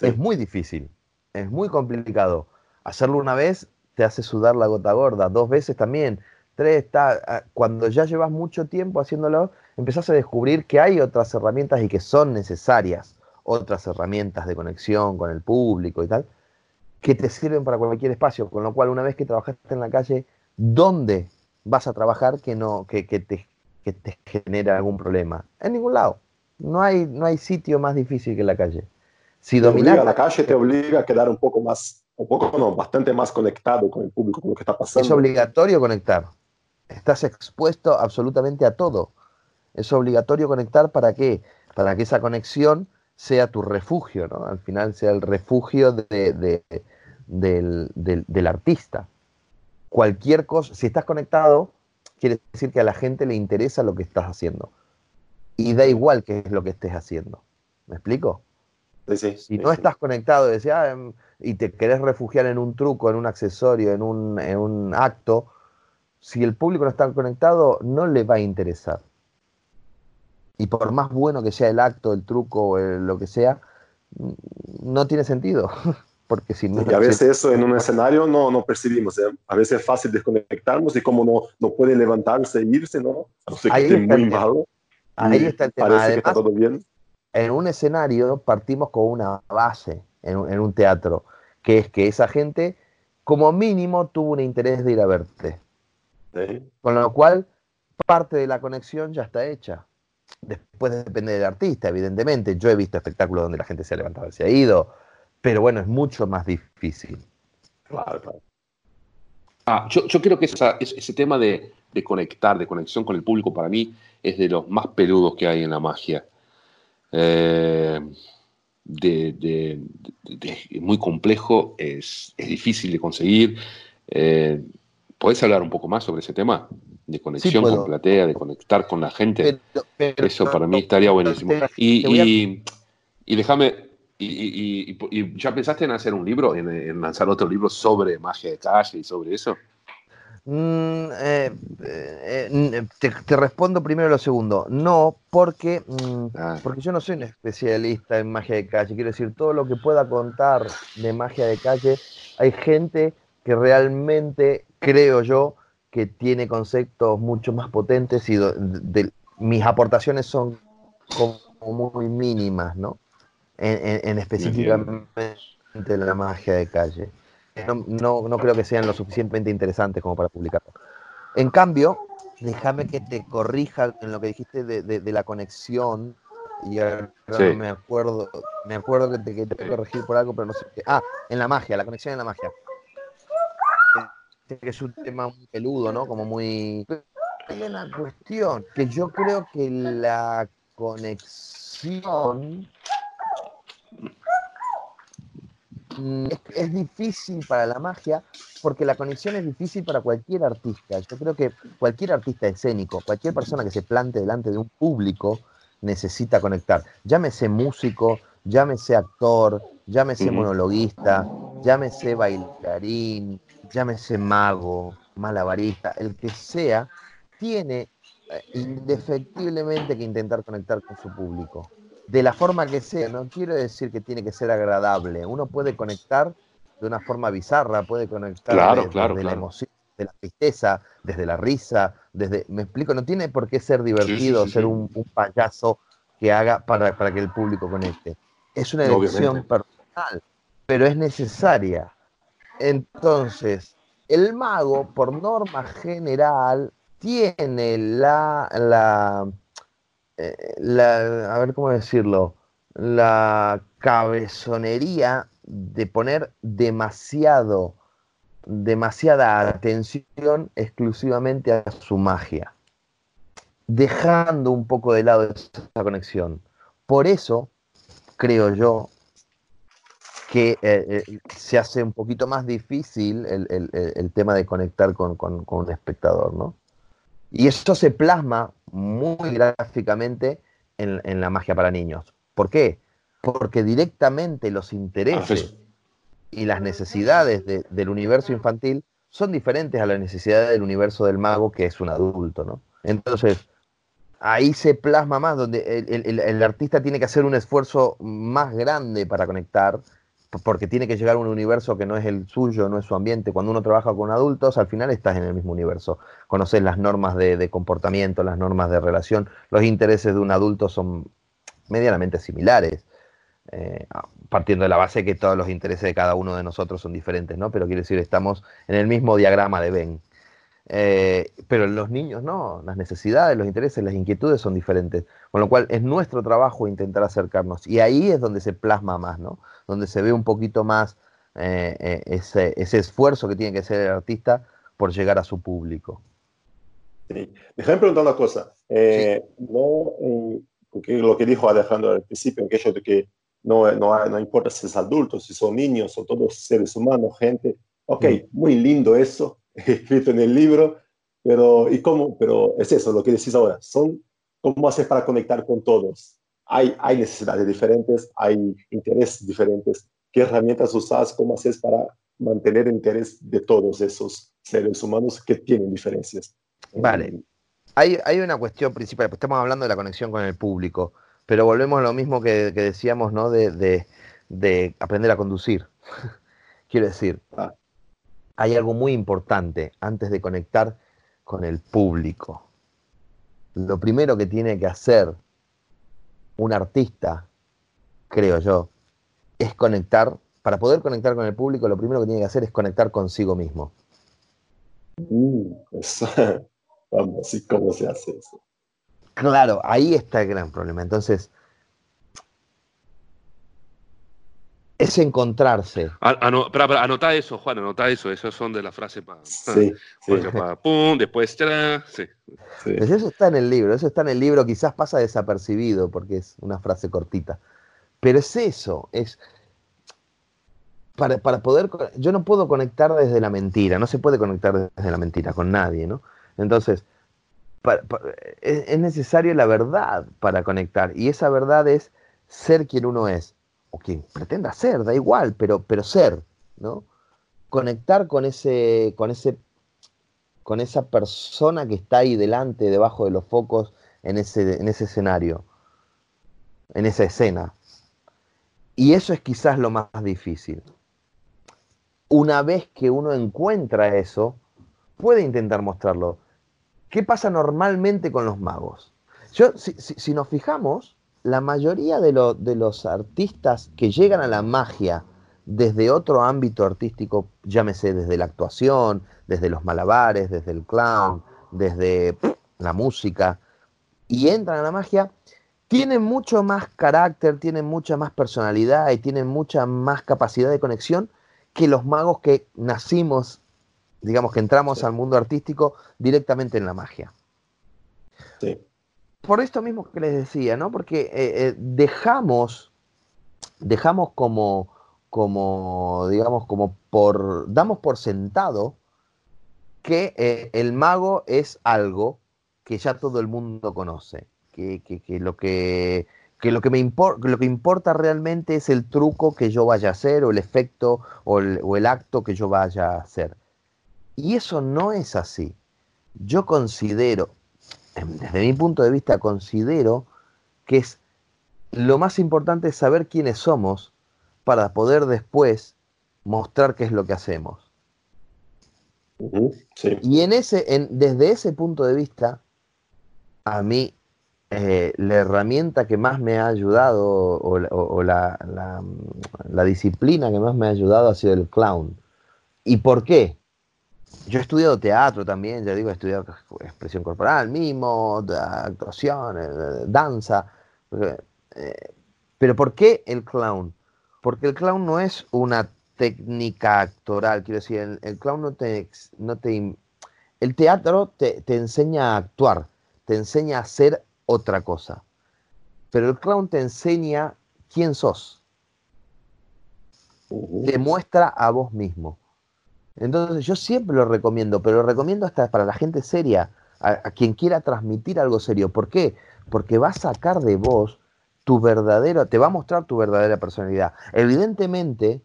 Es muy difícil, es muy complicado. Hacerlo una vez te hace sudar la gota gorda, dos veces también, tres, está, cuando ya llevas mucho tiempo haciéndolo, empezás a descubrir que hay otras herramientas y que son necesarias, otras herramientas de conexión con el público y tal, que te sirven para cualquier espacio, con lo cual una vez que trabajaste en la calle, ¿dónde vas a trabajar que, no, que, te, que te genera algún problema? En ningún lado. No hay, no hay sitio más difícil que la calle. Si dominas la calle te obliga a quedar un poco más un poco no, bastante más conectado con el público, con lo que está pasando. Es obligatorio conectar. Estás expuesto absolutamente a todo. Es obligatorio conectar para qué? Para que esa conexión sea tu refugio, ¿no? Al final sea el refugio de, del, del, artista. Cualquier cosa, si estás conectado, quiere decir que a la gente le interesa lo que estás haciendo. Y da igual qué es lo que estés haciendo. ¿Me explico? si no estás conectado ah, em, y te querés refugiar en un truco, en un accesorio, en un, en un acto, si el público no está conectado, no le va a interesar. Y por más bueno que sea el acto, el truco, o lo que sea, no tiene sentido. Porque si no, y a veces eso en un escenario no, no percibimos. ¿eh? A veces es fácil desconectarnos y como no, no puede levantarse e irse, ¿no? no sé Ahí que muy malo. Ahí está el tema. Parece que está todo bien en un escenario partimos con una base en, un teatro, que es que esa gente, como mínimo, tuvo un interés de ir a verte. Con lo cual, parte de la conexión ya está hecha. Después depende del artista, evidentemente. Yo he visto espectáculos donde la gente se ha levantado y se ha ido, pero bueno, es mucho más difícil. Claro, Ah, yo, creo que ese tema de, de, conectar, de conexión con el público, para mí es de los más peludos que hay en la magia. Eh, de, muy complejo, es, difícil de conseguir. Eh, ¿Podés hablar un poco más sobre ese tema? De conexión con platea, de conectar con la gente. Eso para mí estaría buenísimo. Y, déjame, y, ya pensaste en hacer un libro, en lanzar otro libro sobre magia de calle y sobre eso? Mm, eh, eh, te, respondo primero lo segundo. No, porque, mm, ah. porque yo no soy un especialista en magia de calle. Quiero decir, todo lo que pueda contar de magia de calle, hay gente que realmente, creo yo, que tiene conceptos mucho más potentes y mis aportaciones son como muy mínimas, ¿no? En, en específicamente la magia de calle no, no, creo que sean lo suficientemente interesantes como para publicarlo. En cambio, déjame que te corrija en lo que dijiste de, de, la conexión. Y ahora me acuerdo, me acuerdo que te, que te corregir por algo, pero no sé qué. Ah, en la magia, la conexión en la magia. Que es un tema muy peludo, ¿no? Como muy. Hay una cuestión que yo creo que la conexión Mm, es, difícil para la magia porque la conexión es difícil para cualquier artista. Yo creo que cualquier artista escénico, cualquier persona que se plante delante de un público necesita conectar. Llámese músico, llámese actor, llámese monologuista, llámese bailarín, llámese mago, malabarista, el que sea, tiene eh, indefectiblemente que intentar conectar con su público de la forma que sea, no quiero decir que tiene que ser agradable. Uno puede conectar de una forma bizarra, puede conectar desde, la emoción, de la tristeza, desde la risa, desde, me explico, no tiene por qué ser divertido ser un, payaso que haga para, para, que el público conecte. Es una elección personal, pero es necesaria. Entonces, el mago, por norma general, tiene la, la eh, la, a ver cómo decirlo, la cabezonería de poner demasiado, demasiada atención exclusivamente a su magia, dejando un poco de lado esa conexión. Por eso, creo yo, que eh, eh, se hace un poquito más difícil el, tema de conectar con, con, con un espectador, ¿no? Y esto se plasma muy gráficamente en, la magia para niños. ¿Por qué? Porque directamente los intereses y las necesidades del universo infantil son diferentes a las necesidades del universo del mago, que es un adulto, ¿no? Entonces, ahí se plasma más, donde el artista tiene que hacer un esfuerzo más grande para conectar porque tiene que llegar a un universo que no es el suyo, no es su ambiente. Cuando uno trabaja con adultos, al final estás en el mismo universo. Conoces las normas de, comportamiento, las normas de relación. Los intereses de un adulto son medianamente similares, eh, partiendo de la base que todos los intereses de cada uno de nosotros son diferentes, ¿no? Pero quiere decir, estamos en el mismo diagrama de Venn. Eh, pero los niños no, las necesidades, los intereses, las inquietudes son diferentes. Con lo cual es nuestro trabajo intentar acercarnos. Y ahí es donde se plasma más, ¿no? Donde se ve un poquito más eh, eh, ese, ese, esfuerzo que tiene que hacer el artista por llegar a su público. Sí. Déjame preguntar una cosa. Eh, no, porque lo que dijo Alejandro al principio, que de que no, no, no, importa si es adulto, si son niños o todos seres humanos, gente. Ok, mm. muy lindo eso, escrito en el libro, pero, ¿y cómo? Pero es eso, lo que decís ahora. Son, ¿Cómo haces para conectar con todos? Hay, hay necesidades diferentes, hay intereses diferentes. ¿Qué herramientas usas? ¿Cómo haces para mantener el interés de todos esos seres humanos que tienen diferencias? Vale. Hay, hay una cuestión principal, pues estamos hablando de la conexión con el público, pero volvemos a lo mismo que, decíamos, ¿no? De, aprender a conducir. Quiero decir, ah. hay algo muy importante antes de conectar con el público. Lo primero que tiene que hacer un artista, creo yo, es conectar, para poder conectar con el público, lo primero que tiene que hacer es conectar consigo mismo. Mm, vamos, ¿y cómo se hace eso? Claro, ahí está el gran problema. Entonces, es encontrarse. anota eso, Juan, anota eso. Esos son de la frase para. Sí, pum, después. sí. Pues eso está en el libro, eso está en el libro. Quizás pasa desapercibido porque es una frase cortita. Pero es eso, es para, poder, yo no puedo conectar desde la mentira, no se puede conectar desde la mentira con nadie, ¿no? Entonces, es, necesario la verdad para conectar, y esa verdad es ser quien uno es, o quien pretenda ser, da igual, pero, pero ser, ¿no? Conectar con ese, con ese, con esa persona que está ahí delante, debajo de los focos, en ese, en ese escenario, en esa escena, y eso es quizás lo más difícil. Una vez que uno encuentra eso, puede intentar mostrarlo. ¿Qué pasa normalmente con los magos? Yo, si, nos fijamos, la mayoría de, de, los artistas que llegan a la magia desde otro ámbito artístico, llámese desde la actuación, desde los malabares, desde el clown, desde la música, y entran a la magia, tienen mucho más carácter, tienen mucha más personalidad y tienen mucha más capacidad de conexión que los magos que nacimos, digamos que entramos al mundo artístico directamente en la magia. Sí. Por esto mismo que les decía, ¿no? Porque eh, eh, dejamos, dejamos como, como, digamos, como por, damos por sentado que eh, el mago es algo que ya todo el mundo conoce que, lo que lo que me lo que importa realmente es el truco que yo vaya a hacer o el efecto o el, acto que yo vaya a hacer. Y eso no es así. Yo considero, desde mi punto de vista, considero que es lo más importante es saber quiénes somos para poder después mostrar qué es lo que hacemos. Y en ese, en, desde ese punto de vista, a mí eh, la herramienta que más me ha ayudado o, la, disciplina que más me ha ayudado ha sido el clown. ¿Y por qué? Yo he estudiado teatro también, ya digo, he estudiado expresión corporal, mimo, actuación, eh, danza. Eh, pero ¿por qué el clown? Porque el clown no es una técnica actoral, quiero decir, el, clown no te, no te... El teatro te, te enseña a actuar, te enseña a ser otra cosa. Pero el clown te enseña quién sos. Te muestra a vos mismo. Entonces yo siempre lo recomiendo, pero lo recomiendo hasta para la gente seria, a, quien quiera transmitir algo serio. ¿Por qué? Porque va a sacar de vos tu verdadero, te va a mostrar tu verdadera personalidad. Evidentemente,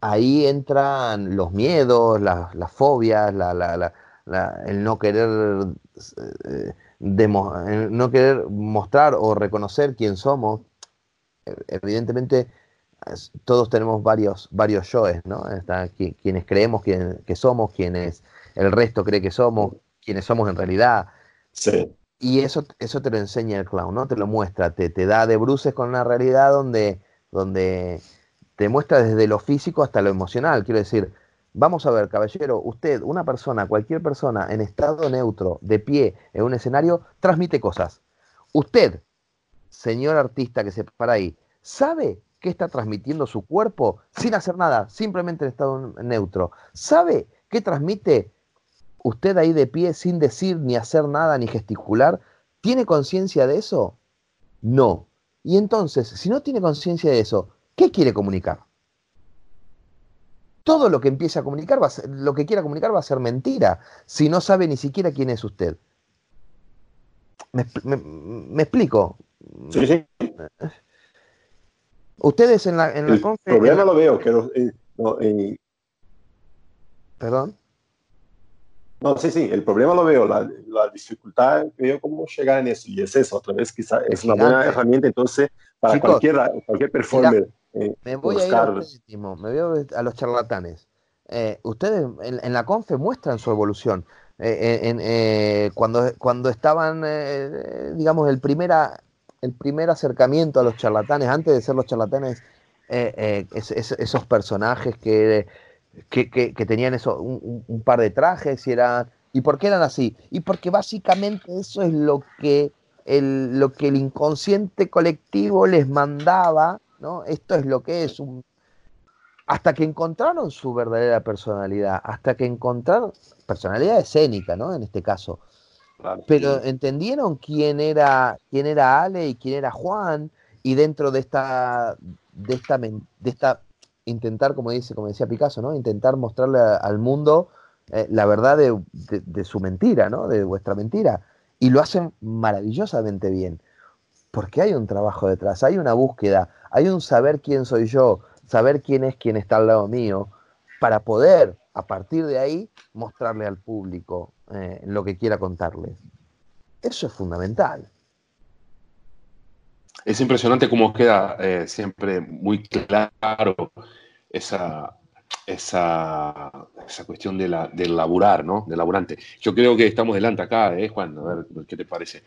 ahí entran los miedos, las, fobias, el no querer eh, no querer mostrar o reconocer quién somos, evidentemente todos tenemos varios, varios yoes, ¿no? Está, quienes creemos que, somos, quienes el resto cree que somos, quienes somos en realidad. Sí. Y eso, eso te lo enseña el clown, ¿no? Te lo muestra, te, te da de bruces con una realidad donde, donde te muestra desde lo físico hasta lo emocional. Quiero decir, Vamos a ver, caballero, usted, una persona, cualquier persona en estado neutro, de pie, en un escenario, transmite cosas. Usted, señor artista que se para ahí, ¿sabe qué está transmitiendo su cuerpo sin hacer nada, simplemente en estado neutro? ¿Sabe qué transmite usted ahí de pie sin decir ni hacer nada ni gesticular? ¿Tiene conciencia de eso? No. Y entonces, si no tiene conciencia de eso, ¿qué quiere comunicar? Todo lo que empiece a comunicar, va lo que quiera comunicar va a ser mentira, si no sabe ni siquiera quién es usted. ¿Me, explico? Sí, sí. Ustedes en la, en el problema lo veo, que eh, ¿Perdón? No, sí, sí, el problema lo veo, la, la, dificultad veo cómo llegar en eso, y es eso, otra vez quizá es una buena herramienta entonces para cualquier, cualquier performer. Eh, me voy a ir a último, me voy a los charlatanes. Eh, ustedes en, la confe muestran su evolución. Eh, cuando, cuando estaban, digamos, el, primera, el primer acercamiento a los charlatanes, antes de ser los charlatanes, esos personajes que que, tenían eso, un, par de trajes y era ¿Y por qué eran así? Y porque básicamente eso es lo que el, lo que el inconsciente colectivo les mandaba, ¿no? Esto es lo que es un... Hasta que encontraron su verdadera personalidad, hasta que encontraron personalidad escénica, ¿no? En este caso. Pero entendieron quién era, quién era Ale y quién era Juan, y dentro de esta, de esta, de esta intentar, como dice, como decía Picasso, ¿no? Intentar mostrarle al mundo eh, la verdad de, su mentira, ¿no? De vuestra mentira. Y lo hacen maravillosamente bien. Porque hay un trabajo detrás, hay una búsqueda, hay un saber quién soy yo, saber quién es quien está al lado mío, para poder, a partir de ahí, mostrarle al público eh, lo que quiera contarles. Eso es fundamental. Es impresionante cómo queda eh, siempre muy claro esa, esa, esa cuestión de la, del laburar, ¿no? Del laburante. Yo creo que estamos delante acá, ¿eh, Juan? A ver, ¿qué te parece?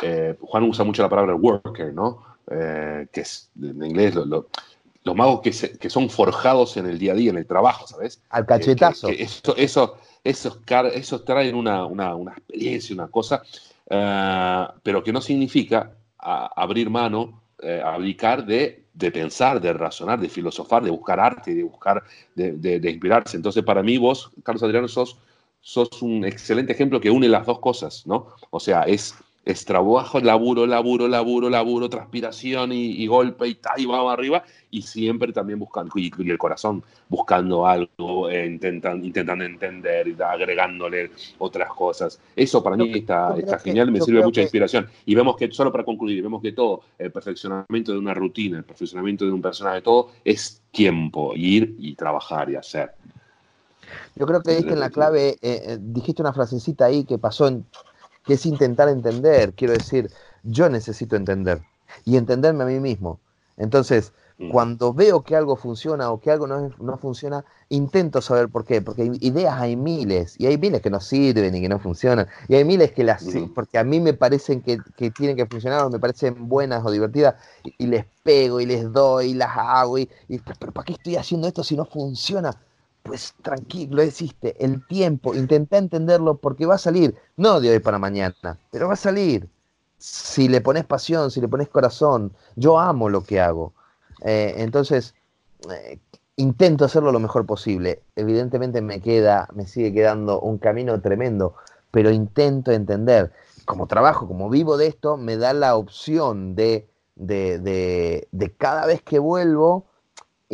Eh, Juan usa mucho la palabra worker, ¿no? Que es en inglés los magos que, que, son forjados en el día a día, en el trabajo, ¿sabes? Al cachetazo. eso, eso, esos, esos traen una, una, una experiencia, una cosa, pero que no significa abrir mano, abdicar de de pensar, de razonar, de filosofar, de buscar arte, de buscar, de, inspirarse. Entonces, para mí, vos, Carlos Adriano, sos, sos un excelente ejemplo que une las dos cosas, ¿no? O sea, es es trabajo, laburo, laburo, laburo, laburo, transpiración y, golpe y tal, y vamos arriba, y siempre también buscando, y, el corazón buscando algo, eh, intentando, intentando entender, y agregándole otras cosas. Eso para mí está, está genial, me sirve mucha inspiración. Y vemos que, solo para concluir, vemos que todo, el perfeccionamiento de una rutina, el perfeccionamiento de un personaje, todo es tiempo, ir y trabajar y hacer. Yo creo que diste en la clave, eh, eh, dijiste una frasecita ahí que pasó en que es intentar entender. Quiero decir, yo necesito entender y entenderme a mí mismo. Entonces, mm. cuando veo que algo funciona o que algo no, funciona, intento saber por qué, porque ideas hay miles, y hay miles que no sirven y que no funcionan, y hay miles que las, porque a mí me parecen que, tienen que funcionar o me parecen buenas o divertidas, y, les pego y les doy y las hago, y, y, pero ¿para qué estoy haciendo esto si no funciona? Pues tranquilo, existe, el tiempo, intenta entenderlo porque va a salir, no de hoy para mañana, pero va a salir. Si le pones pasión, si le pones corazón, yo amo lo que hago. Eh, entonces, eh, intento hacerlo lo mejor posible. Evidentemente me queda, me sigue quedando un camino tremendo, pero intento entender. Como trabajo, como vivo de esto, me da la opción de, de, de, de cada vez que vuelvo,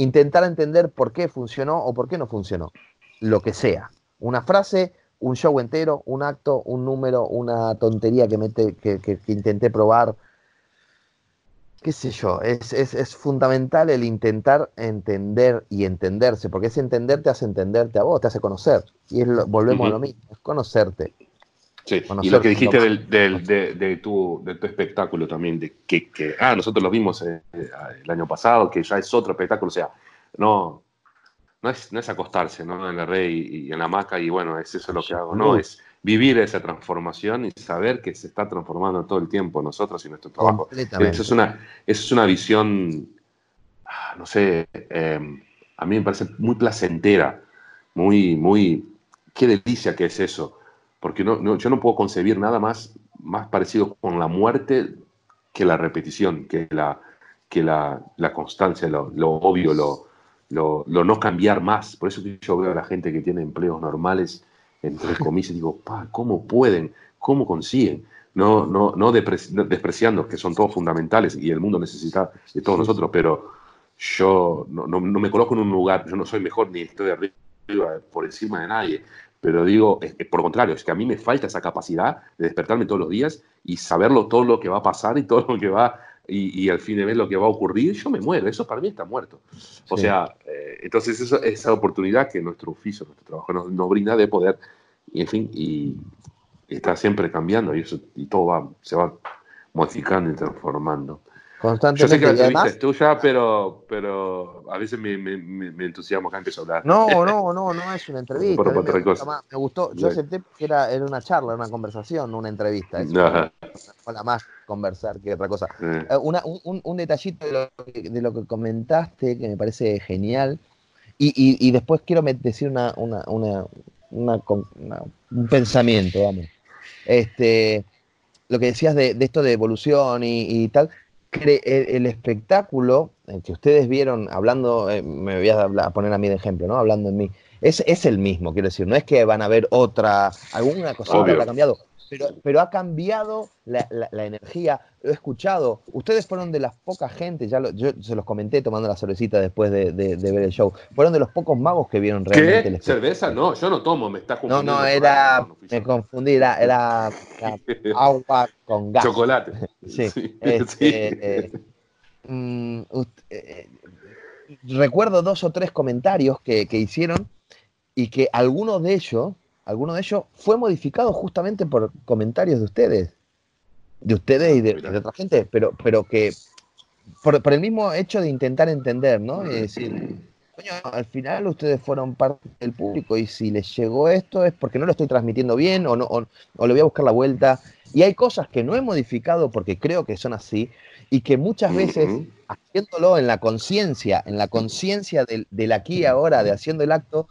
intentar entender por qué funcionó o por qué no funcionó. Lo que sea. Una frase, un show entero, un acto, un número, una tontería que, mete, que, intenté probar. Qué sé yo, es, fundamental el intentar entender y entenderse, porque ese entender te hace entenderte a vos, te hace conocer. Y es volvemos a lo mismo, es conocerte. Sí, y lo que dijiste de, tu, de tu espectáculo también, de que, ah, nosotros lo vimos eh, el año pasado, que ya es otro espectáculo, o sea, no, no, es, no es acostarse ¿no? en la red y, en la hamaca y bueno, es eso lo que hago, no, es vivir esa transformación y saber que se está transformando todo el tiempo nosotros y nuestro trabajo. Eso es una, eso es una visión, ah, no sé, em, a mí me parece muy placentera, muy, muy, qué delicia que es eso porque no, yo no puedo concebir nada más, más parecido con la muerte que la repetición, que la, que la, constancia, lo, obvio, lo, lo, no cambiar más. Por eso que yo veo a la gente que tiene empleos normales, entre comillas, digo, pa, ¿cómo pueden? ¿Cómo consiguen? No, no, no despreciando que son todos fundamentales y el mundo necesita de todos nosotros, pero yo no, no, me coloco en un lugar, yo no soy mejor ni estoy arriba por encima de nadie, pero digo, por contrario, es que a mí me falta esa capacidad de despertarme todos los días y saberlo todo lo que va a pasar y todo lo que va, y, al fin de mes lo que va a ocurrir, yo me muero, eso para mí está muerto. O sea, eh, entonces esa oportunidad que nuestro oficio, nuestro trabajo nos, brinda de poder, y en fin, y, está siempre cambiando y, eso, y todo va, se va modificando y transformando. Yo sé que la es tuya, pero, pero a veces me, me, me entusiasmo acá empiezo a hablar. No, no, no, no es una entrevista. me, gustó, yo acepté que era, era, una charla, una conversación, una entrevista. Es no. más conversar que otra cosa. Eh, una, un, un, detallito de lo, que, de lo, que, comentaste que me parece genial. Y, y, y después quiero decir una, una, una, un pensamiento, vamos. Este, lo que decías de, de esto de evolución y, y tal el, espectáculo que ustedes vieron hablando, eh, me voy a, poner a mí de ejemplo, ¿no? Hablando en mí, es, es el mismo, quiero decir, no es que van a ver otra, alguna cosa que ha cambiado, pero, pero ha cambiado la, la, energía, lo he escuchado, ustedes fueron de las pocas gente, ya yo se los comenté tomando la cervecita después de, de, ver el show, fueron de los pocos magos que vieron realmente ¿Qué? ¿Cerveza? No, yo no tomo, me está confundiendo. No, no, era, me confundí, era, era, agua con gas. Chocolate. sí. Este, eh, mm, eh, recuerdo dos o tres comentarios que, que hicieron y que algunos de ellos alguno de ellos fue modificado justamente por comentarios de ustedes, de ustedes y de, otra gente, pero, pero que por, el mismo hecho de intentar entender, ¿no? Y decir, coño, al final ustedes fueron parte del público y si les llegó esto es porque no lo estoy transmitiendo bien o, no, o, le voy a buscar la vuelta. Y hay cosas que no he modificado porque creo que son así y que muchas veces, haciéndolo en la conciencia, en la conciencia del, del aquí y ahora, de haciendo el acto,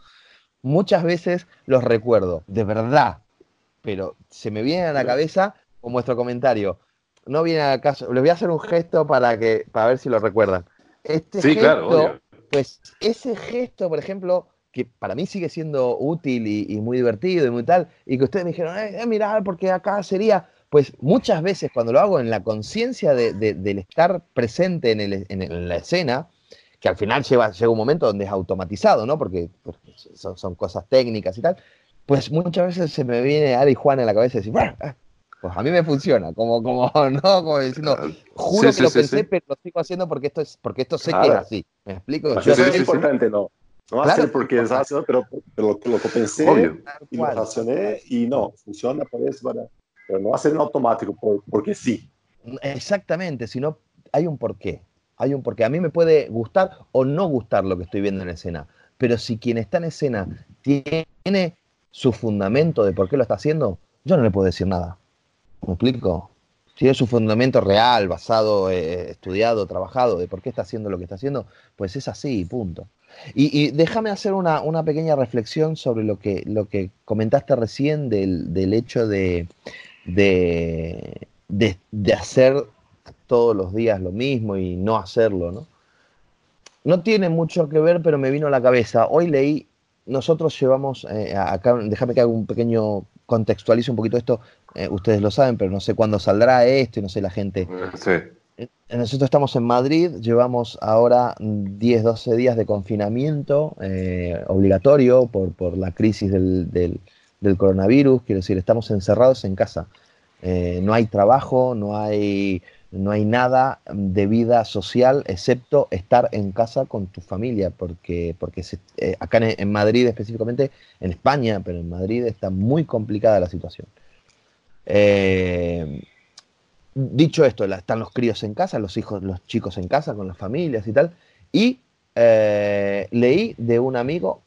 muchas veces los recuerdo, de verdad, pero se me viene a la cabeza con vuestro comentario. No viene al caso, les voy a hacer un gesto para que para ver si lo recuerdan. Este sí, gesto, pues ese gesto, por ejemplo, que para mí sigue siendo útil y, muy divertido y muy tal, y que ustedes me dijeron, eh, mirá, porque acá sería, pues muchas veces cuando lo hago en la conciencia de, del estar presente en, el, en, la escena, que al final llega, llega un momento donde es automatizado, ¿no? Porque, son, cosas técnicas y tal, pues muchas veces se me viene Ari Juan en la cabeza y decir, ah, pues a mí me funciona, como, como, no, como diciendo, juro que lo pensé, pero lo sigo haciendo porque esto es, porque esto sé que es así. ¿Me explico? Yo es importante, no. No hacer porque es ácido, pero, pero, lo, que pensé y lo racioné y no, funciona por eso, para, pero no hacer en automático, porque sí. Exactamente, sino hay un porqué hay un porque A mí me puede gustar o no gustar lo que estoy viendo en escena, pero si quien está en escena tiene su fundamento de por qué lo está haciendo, yo no le puedo decir nada. ¿Me explico? Tiene su fundamento real, basado, eh, estudiado, trabajado, de por qué está haciendo lo que está haciendo, pues es así, punto. Y, déjame hacer una, pequeña reflexión sobre lo que, comentaste recién del, hecho de hacer todos los días lo mismo y no hacerlo, ¿no? No tiene mucho que ver, pero me vino a la cabeza. Hoy leí, nosotros llevamos, eh, acá, déjame que haga un pequeño, contextualice un poquito esto, eh, ustedes lo saben, pero no sé cuándo saldrá esto y no sé la gente. Sí. Eh, nosotros estamos en Madrid, llevamos ahora 10, 12 días de confinamiento obligatorio por, por, la crisis del, del, del, coronavirus, quiero decir, estamos encerrados en casa. no hay trabajo, no hay no hay nada de vida social excepto estar en casa con tu familia, porque, porque eh, acá en, Madrid específicamente, en España, pero en Madrid está muy complicada la situación. Eh, dicho esto, están los críos en casa, los hijos, los chicos en casa con las familias y tal, y eh, leí de un amigo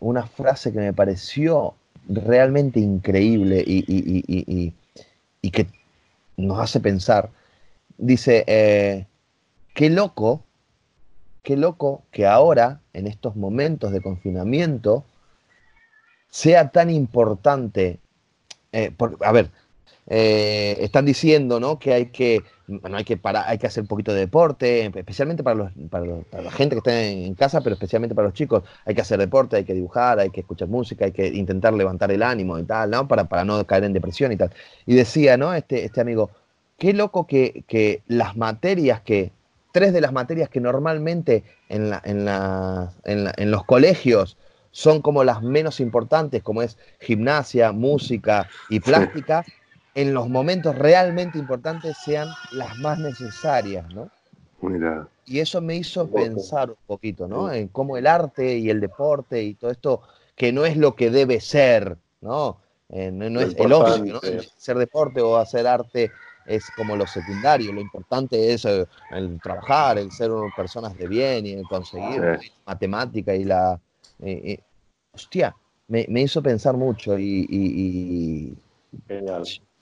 una frase que me pareció realmente increíble y, y que nos hace pensar dice, eh, qué loco, qué loco que ahora, en estos momentos de confinamiento, sea tan importante, eh, a ver, eh, están diciendo ¿no? que hay que no hay que hay que hacer un poquito de deporte, especialmente para, los, para, la gente que está en, casa, pero especialmente para los chicos, hay que hacer deporte, hay que dibujar, hay que escuchar música, hay que intentar levantar el ánimo y tal, ¿no? Para, para no caer en depresión y tal. Y decía, ¿no? Este, este amigo, qué loco que, que las materias que, tres de las materias que normalmente en, la, en, la, en, los colegios son como las menos importantes, como es gimnasia, música y plástica, en los momentos realmente importantes sean las más necesarias, ¿no? Y eso me hizo pensar un poquito, ¿no? En cómo el arte y el deporte y todo esto, que no es lo que debe ser, ¿no? Eh, no, es el ocio, ¿no? ser deporte o hacer arte es como lo secundario, lo importante es eh, el, trabajar, el ser personas de bien y el conseguir matemática y la... Eh, eh, hostia, me, hizo pensar mucho y,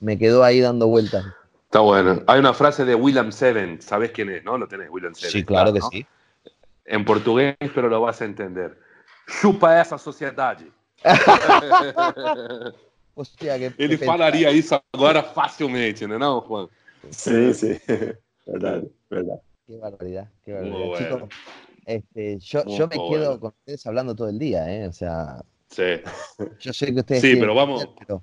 me quedó ahí dando vueltas. Está bueno. Hay una frase de William Seven, ¿sabes quién es? ¿No? Lo tenés, William Seven. Sí, claro que sí. En portugués, pero lo vas a entender. Chupa esa sociedad. Hostia, que Ele falaria isso agora facilmente, né, não, Juan? Sí, sí, verdad, verdad. Qué barbaridad, qué barbaridad. Chicos, este, yo, yo me quedo con ustedes hablando todo el día, ¿eh? O sea, sí. yo sé que ustedes... Sí, pero vamos... Pero,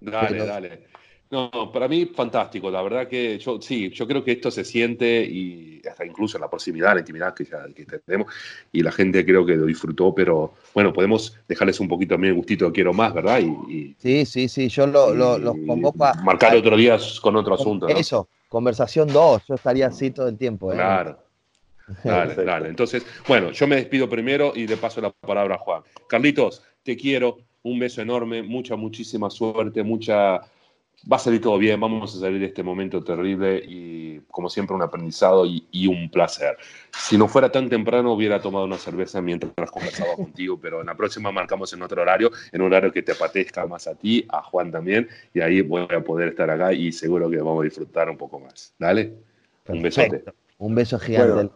dale, pero, dale. No, para mí fantástico, la verdad que yo sí, yo creo que esto se siente y hasta incluso la proximidad, la intimidad que ya que tenemos y la gente creo que lo disfrutó, pero bueno, podemos dejarles un poquito también el gustito de quiero más, ¿verdad? Y, sí, sí, sí, yo lo, lo, los convoco a... Marcar otro día con otro asunto. Eso, conversación 2, yo estaría así todo el tiempo. ¿eh? Claro. Dale, dale. Entonces, bueno, yo me despido primero y le paso la palabra a Juan. Carlitos, te quiero, un beso enorme, mucha, muchísima suerte, mucha va a salir todo bien, vamos a salir de este momento terrible y como siempre un aprendizado y, un placer. Si no fuera tan temprano hubiera tomado una cerveza mientras conversaba contigo, pero en la próxima marcamos en otro horario, en un horario que te apetezca más a ti, a Juan también, y ahí voy a poder estar acá y seguro que vamos a disfrutar un poco más. Dale, un besote. Un beso gigante.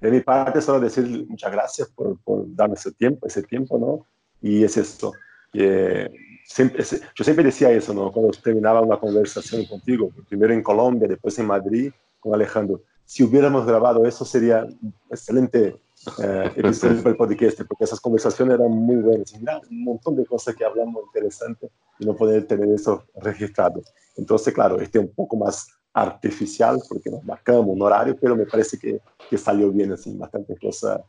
de mi parte, solo decir muchas gracias por, por darme ese tiempo, ese tiempo, ¿no? Y es esto. Que siempre, yo siempre decía eso, ¿no? Cuando terminaba una conversación contigo, primero en Colombia, después en Madrid, con Alejandro. Si hubiéramos grabado eso, sería un excelente eh, episodio para el podcast, porque esas conversaciones eran muy buenas. Mira, un montón de cosas que hablamos interesantes y no poder tener eso registrado. Entonces, claro, este es un poco más artificial porque nos marcamos un horario, pero me parece que, que salió bien, así, bastantes cosas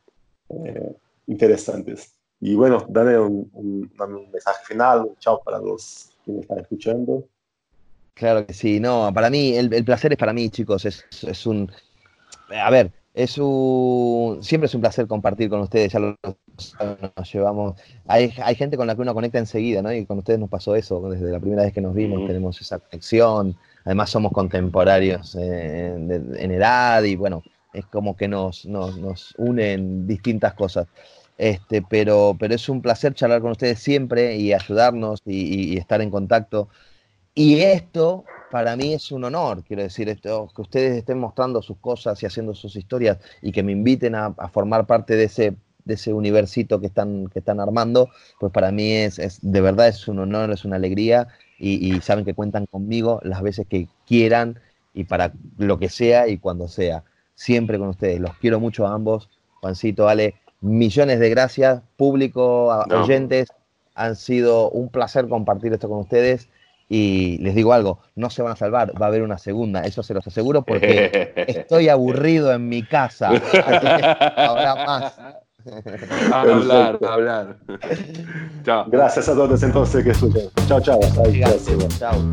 eh, interesantes. Y bueno, dale un, mensaje final, un chao para los que me están escuchando. Claro que sí, no, para mí, el, placer es para mí, chicos, es, es, un, a ver, es un, siempre es un placer compartir con ustedes, ya lo, nos llevamos, hay, hay, gente con la que uno conecta enseguida, ¿no? Y con ustedes nos pasó eso, desde la primera vez que nos vimos, tenemos esa conexión, además somos contemporáneos eh, en edad y bueno, es como que nos, nos, nos unen distintas cosas. Este, pero, pero es un placer charlar con ustedes siempre y ayudarnos y, estar en contacto. Y esto para mí es un honor, quiero decir, esto, que ustedes estén mostrando sus cosas y haciendo sus historias y que me inviten a, formar parte de ese, de ese universito que están, que están armando, pues para mí es, es de verdad es un honor, es una alegría y, y saben que cuentan conmigo las veces que quieran y para lo que sea y cuando sea. Siempre con ustedes. Los quiero mucho a ambos. Juancito, Ale, millones de gracias, público, oyentes. Han sido un placer compartir esto con ustedes. Y les digo algo, no se van a salvar, va a haber una segunda, eso se los aseguro porque estoy aburrido en mi casa. Habrá más. hablar, hablar. Chao. Gracias a todos entonces que escuchan. Chao, chao. Chao.